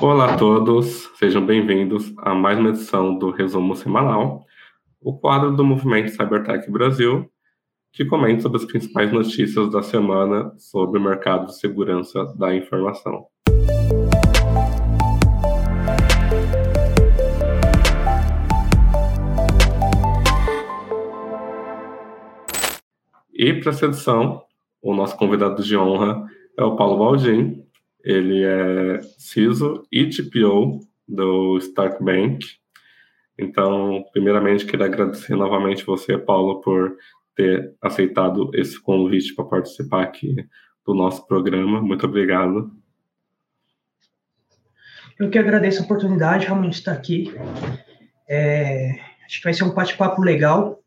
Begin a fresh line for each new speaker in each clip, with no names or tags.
Olá a todos, sejam bem-vindos a mais uma edição do Resumo Semanal, o quadro do Movimento Cybertech Brasil, que comenta sobre as principais notícias da semana sobre o mercado de segurança da informação. E para essa edição, o nosso convidado de honra é o Paulo Baldin, ele é CISO e TPO do Stark Bank. Então, primeiramente, queria agradecer novamente você, Paulo, por ter aceitado esse convite para participar aqui do nosso programa. Muito obrigado.
Eu que agradeço a oportunidade, realmente, de estar aqui. É, acho que vai ser um bate-papo legal.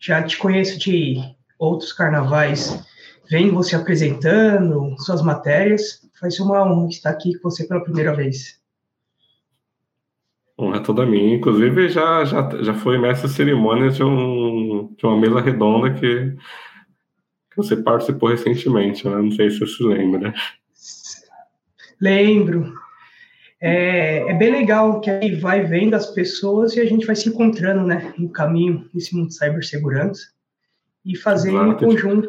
Já te conheço de outros carnavais, vem você apresentando suas matérias. Ser uma honra estar aqui com você pela primeira vez.
Honra toda minha. Inclusive, já, já, já foi mestre cerimônia de, um, de uma mesa redonda que, que você participou recentemente, né? Não sei se você se lembra.
Lembro. É, é, bem legal que aí vai vendo as pessoas e a gente vai se encontrando, né, no caminho nesse mundo de cibersegurança e fazendo em conjunto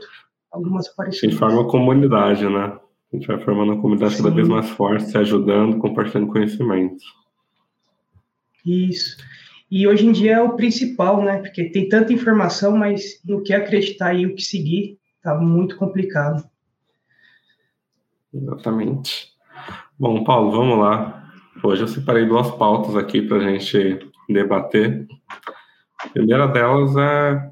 algumas aparições.
Gente forma uma comunidade, né? A gente vai formando uma comunidade Sim. cada vez mais forte, se ajudando, compartilhando conhecimento.
Isso. E hoje em dia é o principal, né? Porque tem tanta informação, mas no que acreditar e o que seguir tá muito complicado.
Exatamente. Bom, Paulo, vamos lá. Hoje eu separei duas pautas aqui para a gente debater. A primeira delas é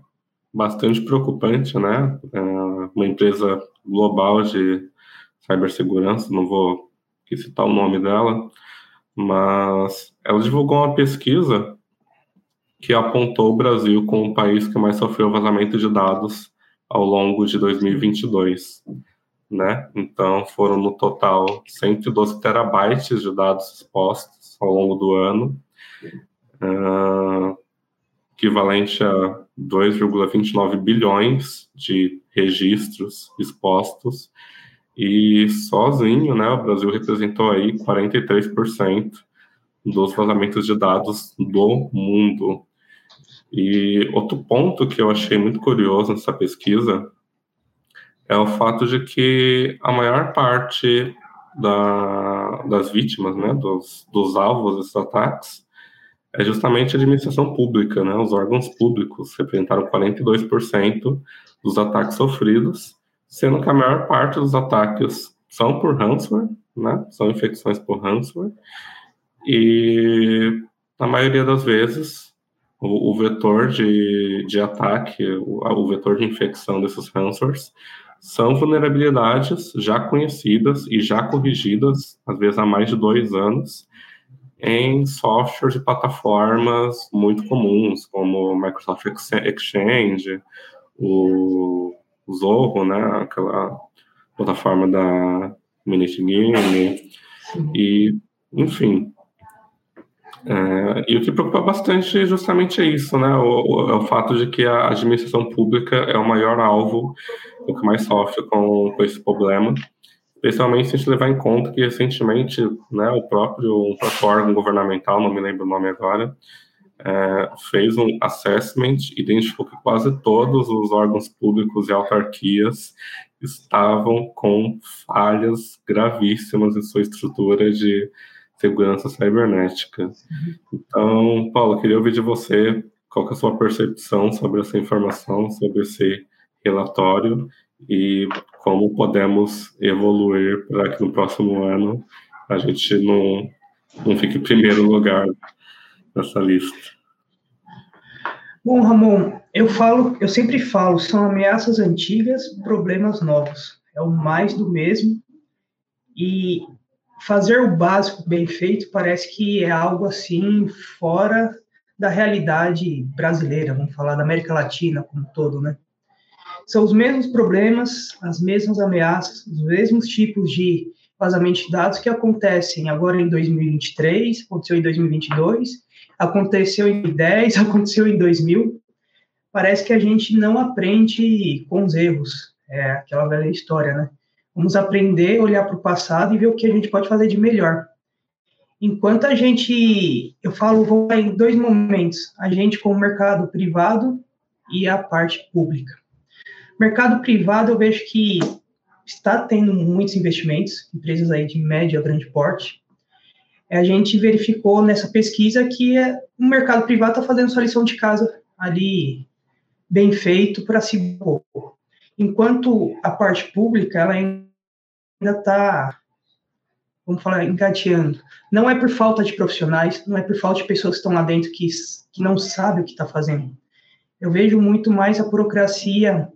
bastante preocupante, né? É uma empresa global de cibersegurança, não vou citar o nome dela, mas ela divulgou uma pesquisa que apontou o Brasil como o país que mais sofreu vazamento de dados ao longo de 2022, né? Então foram no total 112 terabytes de dados expostos ao longo do ano, uh, equivalente a 2,29 bilhões de registros expostos e sozinho, né, o Brasil representou aí 43% dos vazamentos de dados do mundo. E outro ponto que eu achei muito curioso nessa pesquisa é o fato de que a maior parte da, das vítimas, né, dos, dos alvos desses ataques, é justamente a administração pública, né, os órgãos públicos representaram 42% dos ataques sofridos, sendo que a maior parte dos ataques são por ransomware, né? São infecções por ransomware. E na maioria das vezes, o, o vetor de, de ataque, o, o, vetor de infecção desses ransomwares, são vulnerabilidades já conhecidas e já corrigidas, às vezes há mais de dois anos, em softwares e plataformas muito comuns, como o Microsoft Exchange, o Zorro, né? Aquela plataforma da Minute Game. E, enfim. É, e o que preocupa bastante justamente é isso, né? O, o, é o fato de que a administração pública é o maior alvo, o que mais sofre com, com esse problema especialmente se a gente levar em conta que recentemente né, o próprio, um próprio órgão governamental, não me lembro o nome agora, é, fez um assessment, identificou que quase todos os órgãos públicos e autarquias estavam com falhas gravíssimas em sua estrutura de segurança cibernética. Então, Paulo, queria ouvir de você qual é a sua percepção sobre essa informação, sobre esse relatório e como podemos evoluir para que no próximo ano a gente não, não fique em primeiro lugar nessa lista?
Bom, Ramon, eu falo, eu sempre falo, são ameaças antigas, problemas novos. É o mais do mesmo. E fazer o básico bem feito parece que é algo assim fora da realidade brasileira, vamos falar da América Latina como um todo, né? São os mesmos problemas, as mesmas ameaças, os mesmos tipos de vazamento de dados que acontecem agora em 2023, aconteceu em 2022 aconteceu em 10, aconteceu em 2000. Parece que a gente não aprende com os erros. É aquela velha história, né? Vamos aprender, olhar para o passado e ver o que a gente pode fazer de melhor. Enquanto a gente, eu falo, vou em dois momentos, a gente com o mercado privado e a parte pública. Mercado privado, eu vejo que está tendo muitos investimentos, empresas aí de médio a grande porte. A gente verificou nessa pesquisa que é, o mercado privado está fazendo sua lição de casa ali bem feito para se enquanto a parte pública ela ainda está vamos falar, engateando. Não é por falta de profissionais, não é por falta de pessoas que estão lá dentro que, que não sabem o que está fazendo. Eu vejo muito mais a burocracia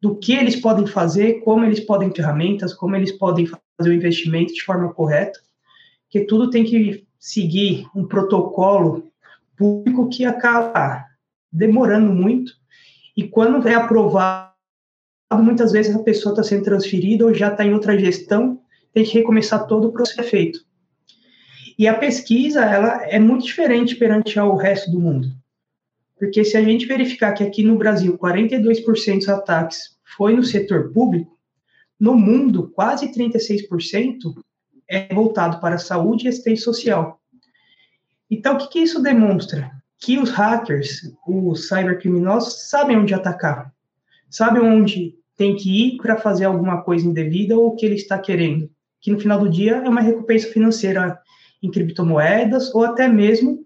do que eles podem fazer, como eles podem ferramentas, como eles podem fazer o investimento de forma correta, que tudo tem que seguir um protocolo público que acaba demorando muito, e quando é aprovado, muitas vezes a pessoa está sendo transferida ou já está em outra gestão, tem que recomeçar todo o processo feito. E a pesquisa, ela é muito diferente perante ao resto do mundo. Porque se a gente verificar que aqui no Brasil 42% dos ataques foi no setor público, no mundo quase 36% é voltado para a saúde e assistência social. Então, o que, que isso demonstra? Que os hackers, os cybercriminosos, sabem onde atacar, sabem onde tem que ir para fazer alguma coisa indevida ou o que ele está querendo que no final do dia é uma recompensa financeira em criptomoedas ou até mesmo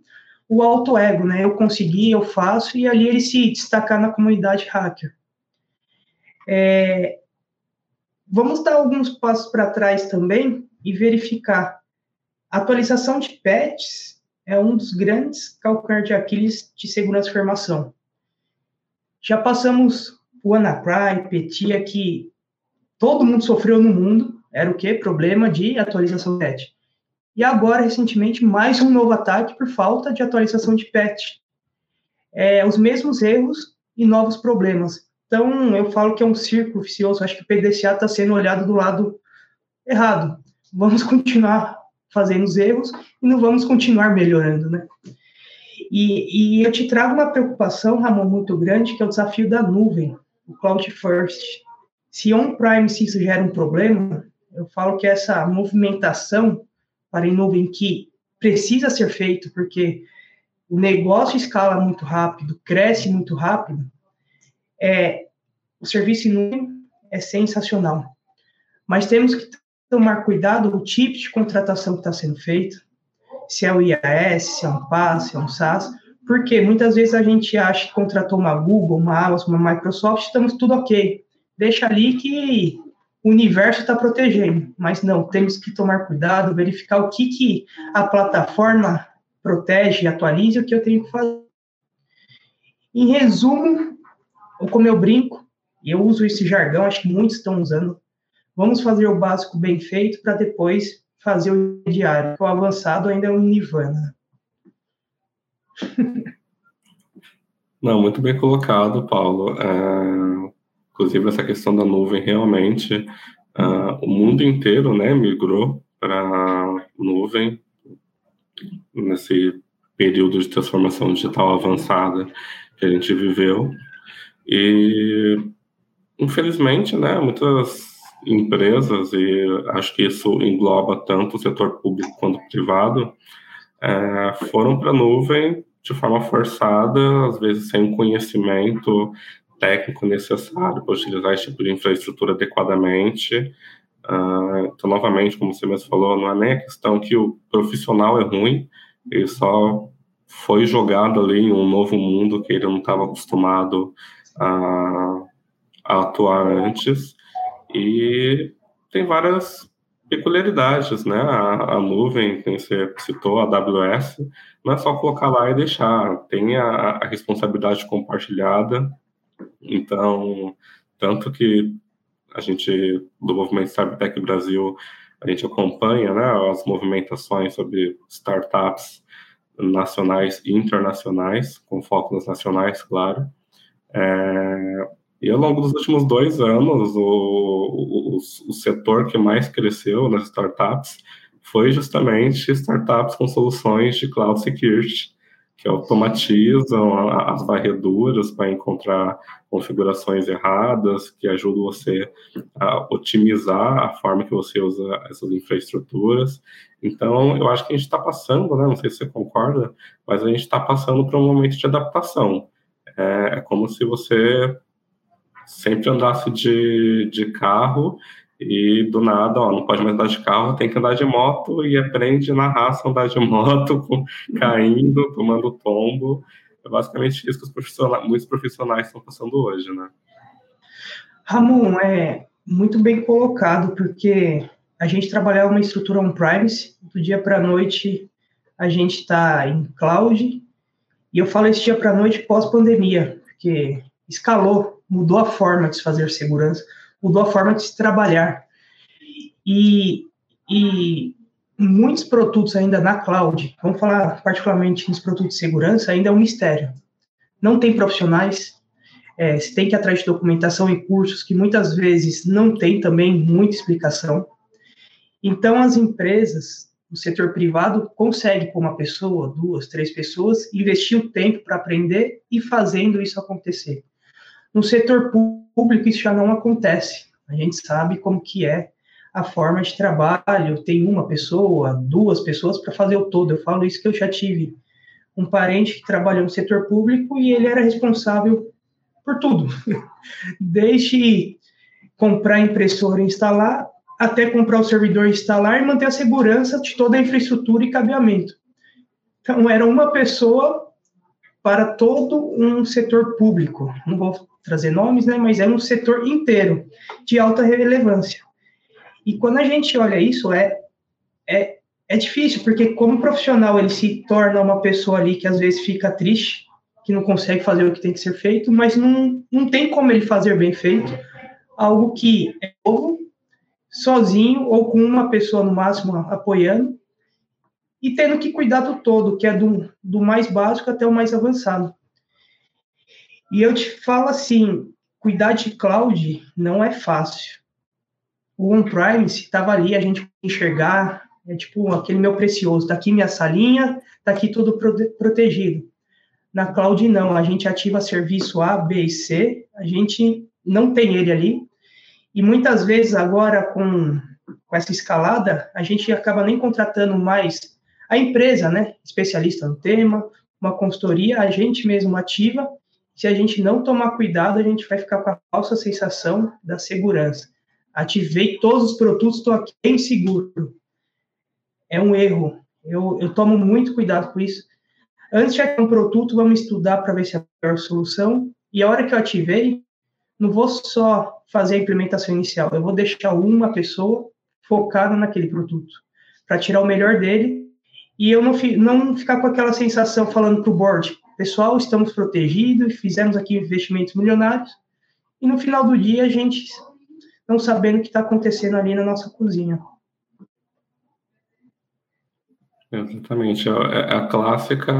o alto ego, né? Eu consegui, eu faço e ali ele se destacar na comunidade hacker. É, vamos dar alguns passos para trás também e verificar. Atualização de patches é um dos grandes calcanhar de Aquiles de segurança de informação. Já passamos o WannaCry, Petia, que todo mundo sofreu no mundo, era o quê? Problema de atualização de patch. E agora, recentemente, mais um novo ataque por falta de atualização de patch. É, os mesmos erros e novos problemas. Então, eu falo que é um círculo vicioso. Acho que o PDCA está sendo olhado do lado errado. Vamos continuar fazendo os erros e não vamos continuar melhorando, né? E, e eu te trago uma preocupação, Ramon, muito grande, que é o desafio da nuvem, o Cloud First. Se on-prime se isso gera um problema, eu falo que essa movimentação para em nuvem que precisa ser feito, porque o negócio escala muito rápido, cresce muito rápido, é, o serviço em nuvem é sensacional. Mas temos que tomar cuidado o tipo de contratação que está sendo feito, se é o IAS, se é um PaaS, se é um SaaS, porque muitas vezes a gente acha que contratou uma Google, uma Amazon, uma Microsoft, estamos tudo ok. Deixa ali que o universo está protegendo, mas não, temos que tomar cuidado, verificar o que, que a plataforma protege, atualiza, o que eu tenho que fazer. Em resumo, como eu brinco, e eu uso esse jargão, acho que muitos estão usando, vamos fazer o básico bem feito para depois fazer o diário, o avançado ainda é um nirvana.
Não, muito bem colocado, Paulo. É, Inclusive, essa questão da nuvem, realmente, uh, o mundo inteiro né, migrou para nuvem nesse período de transformação digital avançada que a gente viveu. E, infelizmente, né, muitas empresas, e acho que isso engloba tanto o setor público quanto o privado, é, foram para a nuvem de forma forçada, às vezes sem conhecimento técnico necessário para utilizar esse tipo de infraestrutura adequadamente. Uh, então, novamente, como você mesmo falou, não é nem a questão que o profissional é ruim, ele só foi jogado ali em um novo mundo que ele não estava acostumado a, a, atuar antes. E tem várias peculiaridades, né? A, a, nuvem, que você citou, a AWS, não é só colocar lá e deixar, tem a, a responsabilidade compartilhada então, tanto que a gente, do movimento Cybertech Brasil, a gente acompanha né, as movimentações sobre startups nacionais e internacionais, com foco nas nacionais, claro. É, e ao longo dos últimos dois anos, o, o, o, setor que mais cresceu nas startups foi justamente startups com soluções de cloud security, que automatizam as varreduras para encontrar configurações erradas, que ajudam você a otimizar a forma que você usa essas infraestruturas. Então, eu acho que a gente está passando, né? Não sei se você concorda, mas a gente está passando por um momento de adaptação. É, é como se você sempre andasse de, de carro e do nada, ó, não pode mais andar de carro, tem que andar de moto e aprende na raça andar de moto, caindo, tomando tombo. É basicamente isso que profissionais, muitos profissionais estão passando hoje, né?
Ramon, é muito bem colocado, porque a gente trabalhava uma estrutura on-premise, do dia para a noite a gente está em cloud, e eu falo esse dia para a noite pós-pandemia, porque escalou, mudou a forma de se fazer segurança, mudou a forma de se trabalhar. E, e muitos produtos ainda na cloud, vamos falar particularmente nos produtos de segurança, ainda é um mistério. Não tem profissionais, é, você tem que ir atrás de documentação e cursos que muitas vezes não tem também muita explicação. Então, as empresas, o setor privado, consegue por uma pessoa, duas, três pessoas, investir o tempo para aprender e fazendo isso acontecer. No setor público, isso já não acontece. A gente sabe como que é a forma de trabalho. Tem uma pessoa, duas pessoas para fazer o todo. Eu falo isso que eu já tive um parente que trabalhou no setor público e ele era responsável por tudo. Desde comprar impressora e instalar, até comprar o servidor e instalar e manter a segurança de toda a infraestrutura e cabeamento. Então, era uma pessoa para todo um setor público. Não vou trazer nomes, né, mas é um setor inteiro de alta relevância. E quando a gente olha isso, é, é, é difícil, porque como profissional ele se torna uma pessoa ali que às vezes fica triste, que não consegue fazer o que tem que ser feito, mas não, não tem como ele fazer bem feito algo que é novo, sozinho ou com uma pessoa no máximo apoiando, e tendo que cuidar do todo, que é do, do mais básico até o mais avançado. E eu te falo assim, cuidar de cloud não é fácil. O on-premise estava ali, a gente enxergar, é tipo aquele meu precioso, tá aqui minha salinha, tá aqui tudo prote protegido. Na cloud não, a gente ativa serviço A, B e C, a gente não tem ele ali. E muitas vezes agora com, com essa escalada, a gente acaba nem contratando mais a empresa, né, especialista no tema, uma consultoria, a gente mesmo ativa. Se a gente não tomar cuidado, a gente vai ficar com a falsa sensação da segurança. Ativei todos os produtos, estou aqui bem seguro. É um erro. Eu, eu tomo muito cuidado com isso. Antes de ativar um produto, vamos estudar para ver se é a melhor solução. E a hora que eu ativei, não vou só fazer a implementação inicial, eu vou deixar uma pessoa focada naquele produto, para tirar o melhor dele e eu não, não ficar com aquela sensação falando para o board, pessoal, estamos protegidos, fizemos aqui investimentos milionários, e no final do dia a gente não sabendo o que está acontecendo ali na nossa cozinha.
Exatamente, é, é a clássica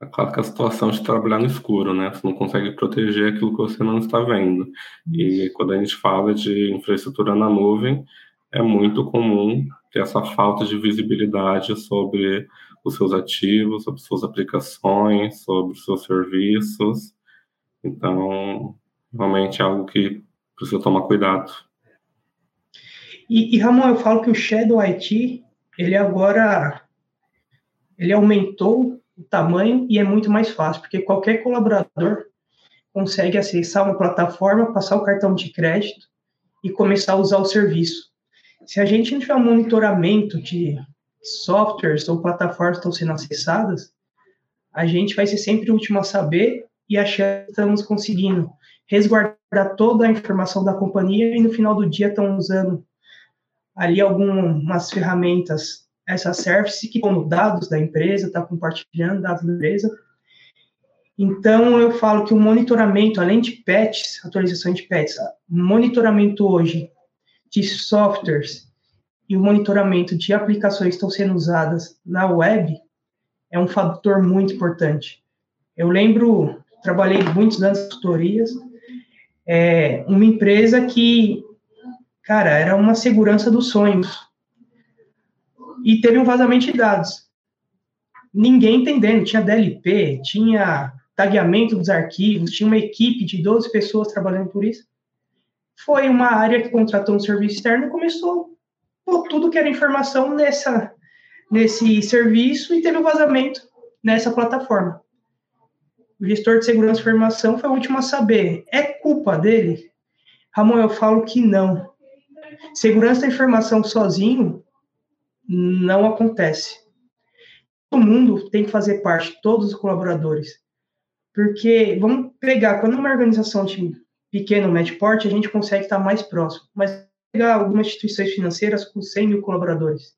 a clássica situação de trabalhar no escuro, né? Você não consegue proteger aquilo que você não está vendo. E quando a gente fala de infraestrutura na nuvem, é muito comum ter essa falta de visibilidade sobre os seus ativos, sobre suas aplicações, sobre os seus serviços. Então, realmente é algo que precisa tomar cuidado.
E, e Ramon, eu falo que o Shadow IT, ele agora ele aumentou o tamanho e é muito mais fácil, porque qualquer colaborador consegue acessar uma plataforma, passar o cartão de crédito e começar a usar o serviço se a gente não tiver um monitoramento de softwares ou plataformas estão sendo acessadas, a gente vai ser sempre o último a saber e achar que estamos conseguindo resguardar toda a informação da companhia e no final do dia estão usando ali algumas ferramentas, essa service que como dados da empresa, está compartilhando dados da empresa. Então, eu falo que o monitoramento, além de patches, atualização de patches, monitoramento hoje de softwares e o monitoramento de aplicações que estão sendo usadas na web é um fator muito importante. Eu lembro, trabalhei muitos anos em tutorias, é, uma empresa que, cara, era uma segurança dos sonhos. E teve um vazamento de dados. ninguém entendendo. Tinha DLP, tinha tagueamento dos arquivos, tinha uma equipe de 12 pessoas trabalhando por isso. Foi uma área que contratou um serviço externo e começou tudo que era informação nessa, nesse serviço e teve um vazamento nessa plataforma. O gestor de segurança e informação foi o último a saber. É culpa dele? Ramon, eu falo que não. Segurança da informação sozinho não acontece. Todo mundo tem que fazer parte, todos os colaboradores. Porque, vamos pegar, quando uma organização de pequeno, médio porte, a gente consegue estar mais próximo. Mas pegar algumas instituições financeiras com 100 mil colaboradores.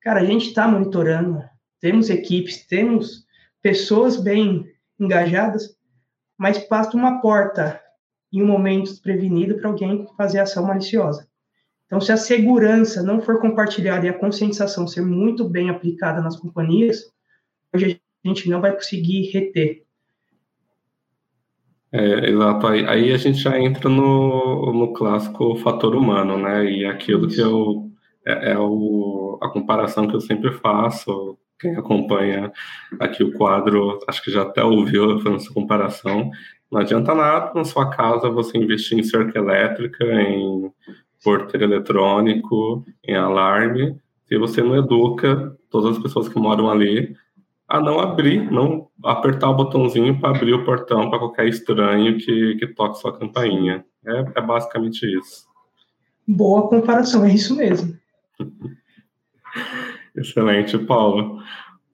Cara, a gente está monitorando, temos equipes, temos pessoas bem engajadas, mas basta uma porta em um momento desprevenido para alguém fazer ação maliciosa. Então, se a segurança não for compartilhada e a conscientização ser muito bem aplicada nas companhias, hoje a gente não vai conseguir reter.
É, exato. Aí, aí, a gente já entra no, no clássico fator humano, né? E aquilo que eu é, é o, a comparação que eu sempre faço quem acompanha aqui o quadro, acho que já até ouviu essa comparação. Não adianta nada na sua casa você investir em cerca elétrica, em porteiro eletrônico, em alarme, se você não educa todas as pessoas que moram ali a não abrir, não apertar o botãozinho para abrir o portão para qualquer estranho que, que toque sua campainha. É, é basicamente isso.
Boa comparação, é isso mesmo.
Excelente, Paulo.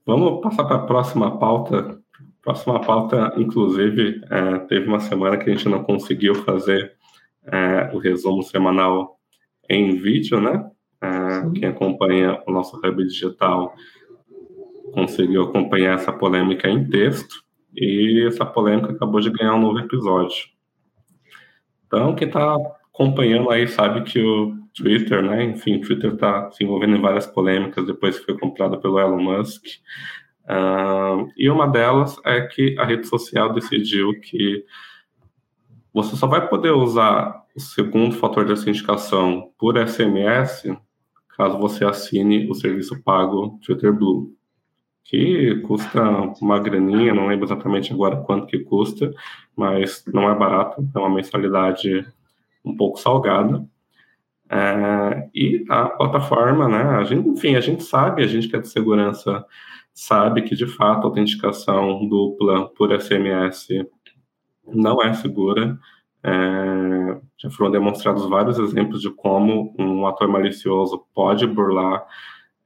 Vamos passar para a próxima pauta. Próxima pauta, inclusive, é, teve uma semana que a gente não conseguiu fazer é, o resumo semanal em vídeo, né? É, quem acompanha o nosso Hub Digital conseguiu acompanhar essa polêmica em texto e essa polêmica acabou de ganhar um novo episódio. Então, quem está acompanhando aí sabe que o Twitter, né? Enfim, o Twitter está se envolvendo em várias polêmicas depois que foi comprado pelo Elon Musk. Uh, e uma delas é que a rede social decidiu que você só vai poder usar o segundo fator de autenticação por SMS caso você assine o serviço pago Twitter Blue, que custa uma graninha, não lembro exatamente agora quanto que custa, mas não é barato, é uma mensalidade um pouco salgada. É, e a plataforma, né, a gente, enfim, a gente sabe, a gente que é de segurança sabe que de fato a autenticação dupla por SMS não é segura. É, já foram demonstrados vários exemplos de como um ator malicioso pode burlar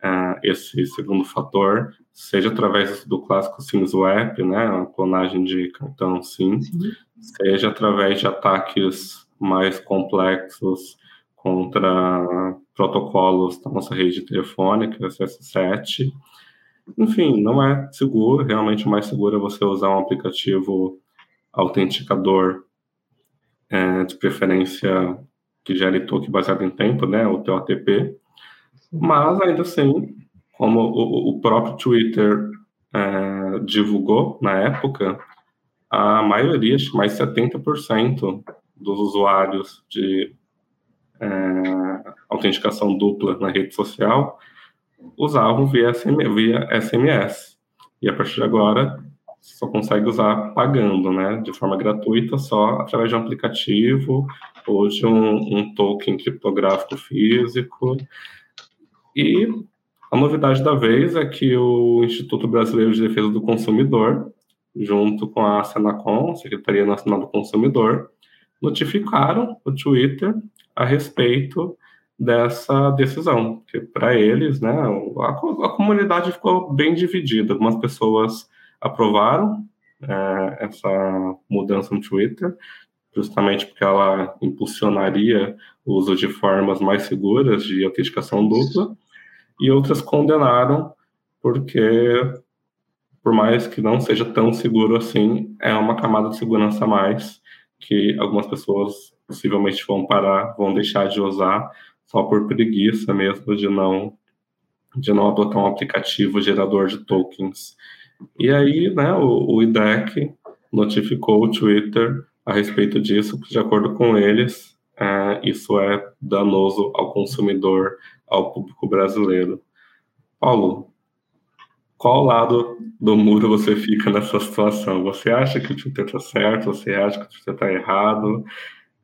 é, esse segundo fator, seja através do clássico SIM-swap, né, a clonagem de cartão SIM, Sim. seja através de ataques mais complexos contra protocolos da nossa rede telefônica, SS7. Enfim, não é seguro, realmente o mais seguro é você usar um aplicativo autenticador, é, de preferência que gere token baseado em tempo, né, o TOTP, mas ainda assim, como o, o próprio Twitter é, divulgou na época, a maioria, mais 70% dos usuários de é, autenticação dupla na rede social usavam via, via SMS. E a partir de agora, só consegue usar pagando, né, de forma gratuita, só através de um aplicativo ou de um, um token criptográfico físico. E a novidade da vez é que o Instituto Brasileiro de Defesa do Consumidor, junto com a Senacom, Secretaria Nacional do Consumidor, notificaram o Twitter a respeito dessa decisão, que para eles, né, a, a, comunidade ficou bem dividida. Algumas pessoas aprovaram é, essa mudança no Twitter, justamente porque ela impulsionaria o uso de formas mais seguras de autenticação dupla, e outras condenaram porque, por mais que não seja tão seguro assim, é uma camada de segurança a mais que algumas pessoas possivelmente vão parar, vão deixar de usar só por preguiça mesmo de não de não adotar um aplicativo gerador de tokens. E aí, né, o, o IDEC notificou o Twitter a respeito disso, de acordo com eles, é, isso é danoso ao consumidor, ao público brasileiro. Paulo, qual lado do muro você fica nessa situação? Você acha que o Twitter está certo? Você acha que o Twitter está errado?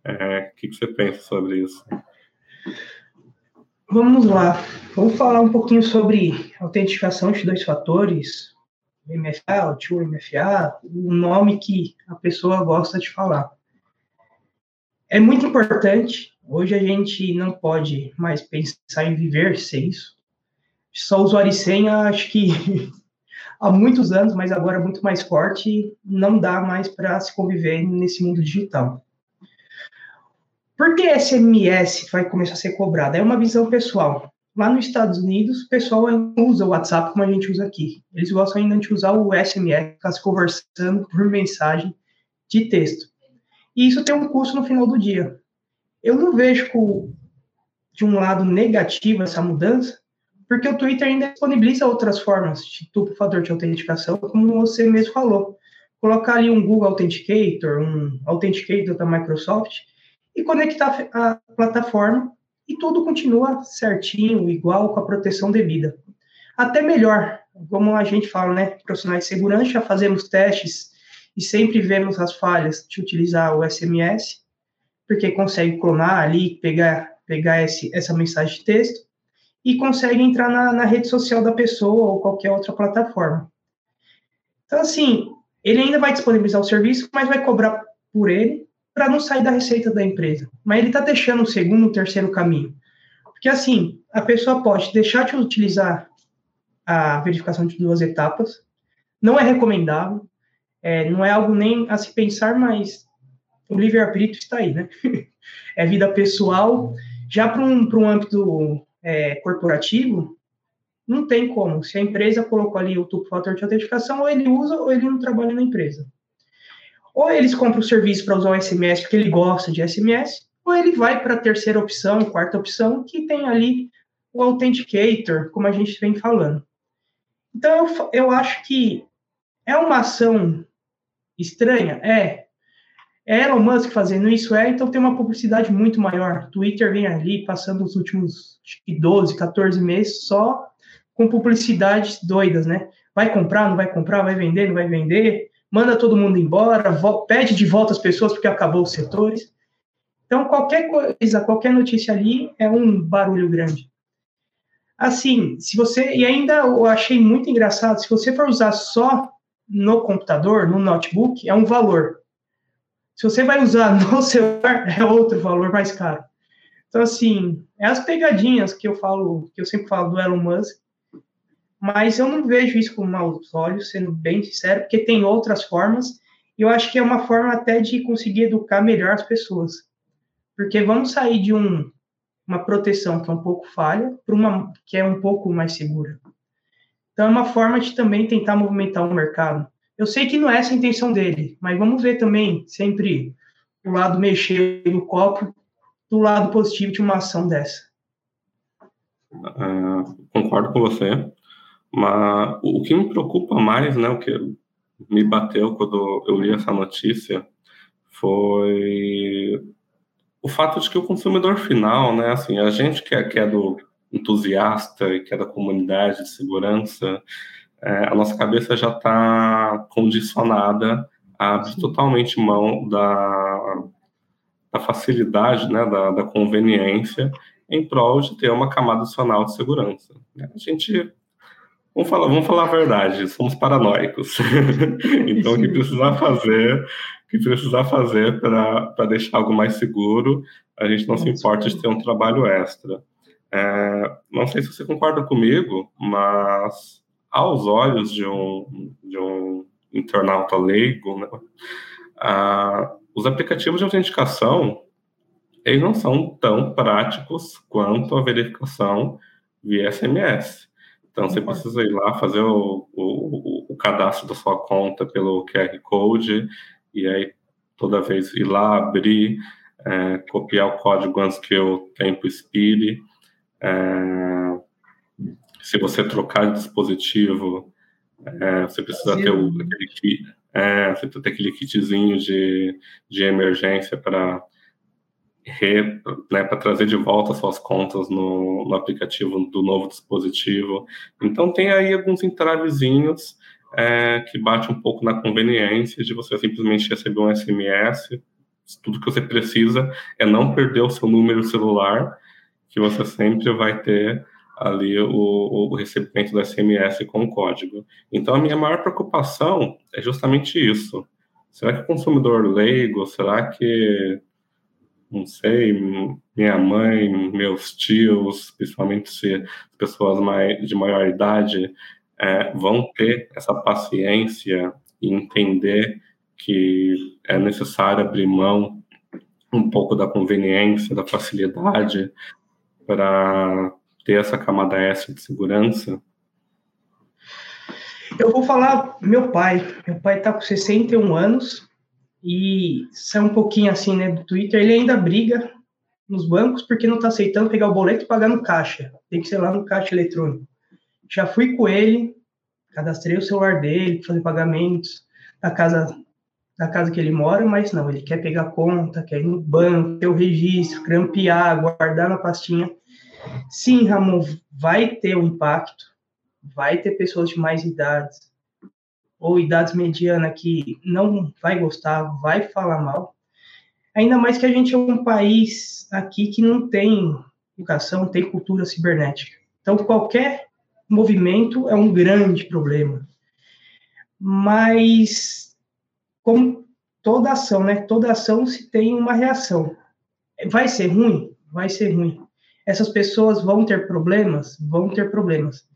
É, o que, você pensa sobre isso?
Vamos lá. Vamos falar um pouquinho sobre autenticação de dois fatores, MFA, o tio MFA, o nome que a pessoa gosta de falar. É muito importante. Hoje a gente não pode mais pensar em viver sem isso. Só usuário senha, acho que há muitos anos, mas agora muito mais forte, não dá mais para se conviver nesse mundo digital. Por que SMS vai começar a ser cobrado? É uma visão pessoal. Lá nos Estados Unidos, o pessoal usa o WhatsApp como a gente usa aqui. Eles gostam ainda de usar o SMS, ficar se conversando por mensagem de texto. E isso tem um custo no final do dia. Eu não vejo com, de um lado negativo essa mudança, porque o Twitter ainda disponibiliza outras formas de duplo fator de autenticação, como você mesmo falou. Colocar ali um Google Authenticator, um Authenticator da Microsoft e conectar a plataforma e tudo continua certinho, igual, com a proteção devida. Até melhor, como a gente fala, né? Profissionais de segurança, fazemos testes e sempre vemos as falhas de utilizar o SMS, porque consegue clonar ali, pegar, pegar esse, essa mensagem de texto e consegue entrar na, na rede social da pessoa ou qualquer outra plataforma. Então, assim, ele ainda vai disponibilizar o serviço, mas vai cobrar por ele para não sair da receita da empresa. Mas ele está deixando o segundo, o terceiro caminho. Porque, assim, a pessoa pode deixar de utilizar a verificação de duas etapas, não é recomendável, é, não é algo nem a se pensar, mas o livre-arbítrio está aí, né? é vida pessoal. Já para um, um âmbito é, corporativo, não tem como. Se a empresa colocou ali o duplo fator de autenticação, ou ele usa ou ele não trabalha na empresa. Ou eles compram o serviço para usar o SMS porque ele gosta de SMS, ou ele vai para a terceira opção, quarta opção, que tem ali o Authenticator, como a gente vem falando. Então, eu, eu acho que é uma ação estranha? É. É Elon Musk fazendo isso? É, então tem uma publicidade muito maior. Twitter vem ali passando os últimos acho que 12, 14 meses só com publicidades doidas, né? Vai comprar, não vai comprar, vai vender, não vai vender, manda todo mundo embora, pede de volta as pessoas porque acabou os setores. Então, qualquer coisa, qualquer notícia ali é um barulho grande. Assim, se você. E ainda eu achei muito engraçado, se você for usar só no computador, no notebook, é um valor. Se você vai usar no celular, é outro valor mais caro. Então, assim, é as pegadinhas que eu falo, que eu sempre falo do Elon Musk, mas eu não vejo isso com maus olhos, sendo bem sincero, porque tem outras formas, e eu acho que é uma forma até de conseguir educar melhor as pessoas. Porque vamos sair de um, uma proteção que é um pouco falha para uma que é um pouco mais segura. Então, é uma forma de também tentar movimentar o mercado. Eu sei que não é essa a intenção dele, mas vamos ver também sempre o lado mexer no copo do lado positivo de uma ação dessa.
Uh, concordo com você, mas o que me preocupa mais, né, o que me bateu quando eu li essa notícia, foi o fato de que o consumidor final, né, assim, a gente que é, que é do entusiasta e que é da comunidade de segurança, é, a nossa cabeça já está condicionada a abrir totalmente mão da, da facilidade, né, da, da conveniência, em prol de ter uma camada adicional de segurança. A gente Vamos falar, vamos falar a verdade, somos paranoicos. então, o que precisar fazer, o que precisar fazer para deixar algo mais seguro, a gente não se importa de ter um trabalho extra. É, não sei se você concorda comigo, mas aos olhos de um, de um internauta leigo, né, os aplicativos de autenticação eles não são tão práticos quanto a verificação via SMS. Então, você precisa ir lá fazer o, o, o, cadastro da sua conta pelo QR Code e aí toda vez ir lá, abrir, é, copiar o código antes que o tempo expire. É, se você trocar de dispositivo, é, você precisa ter o, aquele kit, é, você tem aquele kitzinho de, de emergência para né, para trazer de volta suas contas no, no, aplicativo do novo dispositivo. Então tem aí alguns entravezinhos é, que bate um pouco na conveniência de você simplesmente receber um SMS. Tudo que você precisa é não perder o seu número celular, que você sempre vai ter ali o, o recebimento do SMS com o código. Então a minha maior preocupação é justamente isso. Será que o consumidor leigo, será que não sei, minha mãe, meus tios, principalmente se pessoas mais, de maior idade, é, vão ter essa paciência e entender que é necessário abrir mão um pouco da conveniência, da facilidade para ter essa camada S de segurança?
Eu vou falar meu pai. Meu pai está com 61 anos e sai um pouquinho assim, né, do Twitter, ele ainda briga nos bancos porque não está aceitando pegar o boleto e pagar no caixa. Tem que ser lá no caixa eletrônico. Já fui com ele, cadastrei o celular dele, fazer pagamentos da casa da casa que ele mora, mas não, ele quer pegar conta, quer ir no banco, ter o registro, grampear, guardar na pastinha. Sim, Ramon, vai ter um impacto, vai ter pessoas de mais idades, ou idades mediana que não vai gostar, vai falar mal. Ainda mais que a gente é um país aqui que não tem educação, tem cultura cibernética. Então, qualquer movimento é um grande problema. Mas, como toda ação, né? Toda ação se tem uma reação. Vai ser ruim? Vai ser ruim. Essas pessoas vão ter problemas? Vão ter problemas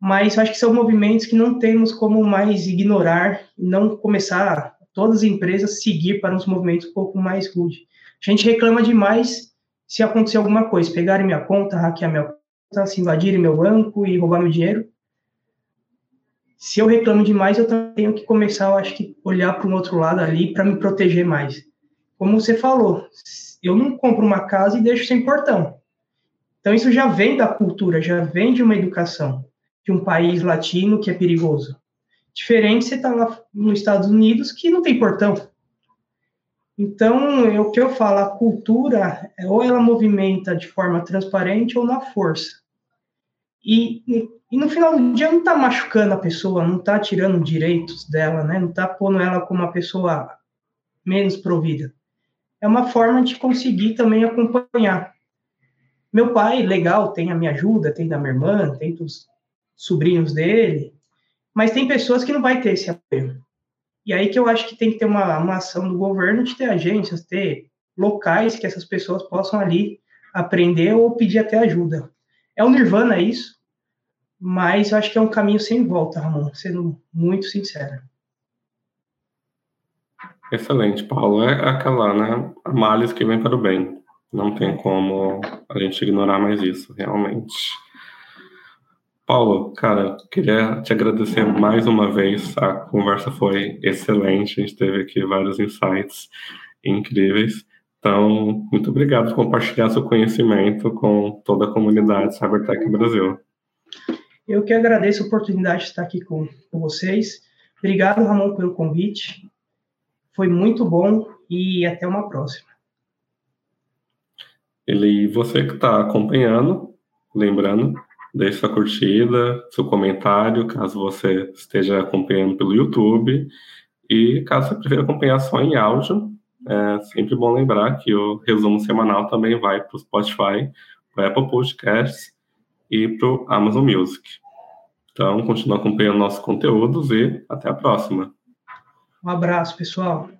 mas acho que são movimentos que não temos como mais ignorar, não começar todas as empresas seguir para uns movimentos um pouco mais rude. A gente reclama demais se acontecer alguma coisa, pegarem minha conta, hackear minha conta, se invadirem meu banco e roubar meu dinheiro. Se eu reclamo demais, eu tenho que começar, eu acho que, olhar para um outro lado ali para me proteger mais. Como você falou, eu não compro uma casa e deixo sem portão. Então, isso já vem da cultura, já vem de uma educação de um país latino que é perigoso. Diferente você está lá nos Estados Unidos que não tem portão. Então, é o que eu falo, a cultura, ou ela movimenta de forma transparente ou na força. E, e, e no final do dia não está machucando a pessoa, não está tirando direitos dela, né? não está pondo ela como uma pessoa menos provida. É uma forma de conseguir também acompanhar. Meu pai, legal, tem a minha ajuda, tem da minha irmã, tem dos, sobrinhos dele, mas tem pessoas que não vai ter esse apoio. E aí que eu acho que tem que ter uma, uma ação do governo de ter agências, ter locais que essas pessoas possam ali aprender ou pedir até ajuda. É o Nirvana isso, mas eu acho que é um caminho sem volta, Ramon, sendo muito sincero.
Excelente, Paulo. É aquela, né? Males que vem para o bem. Não tem como a gente ignorar mais isso, realmente. Paulo, cara, queria te agradecer mais uma vez. A conversa foi excelente, a gente teve aqui vários insights incríveis. Então, muito obrigado por compartilhar seu conhecimento com toda a comunidade CyberTech Brasil.
Eu que agradeço a oportunidade de estar aqui com, com vocês. Obrigado, Ramon, pelo convite. Foi muito bom e até uma próxima.
E você que está acompanhando, lembrando, deixe sua curtida, seu comentário, caso você esteja acompanhando pelo YouTube. E caso você prefira acompanhar só em áudio, é sempre bom lembrar que o resumo semanal também vai para o Spotify, para Apple Podcasts e para o Amazon Music. Então, continue acompanhando nossos conteúdos e até a próxima.
Um abraço, pessoal.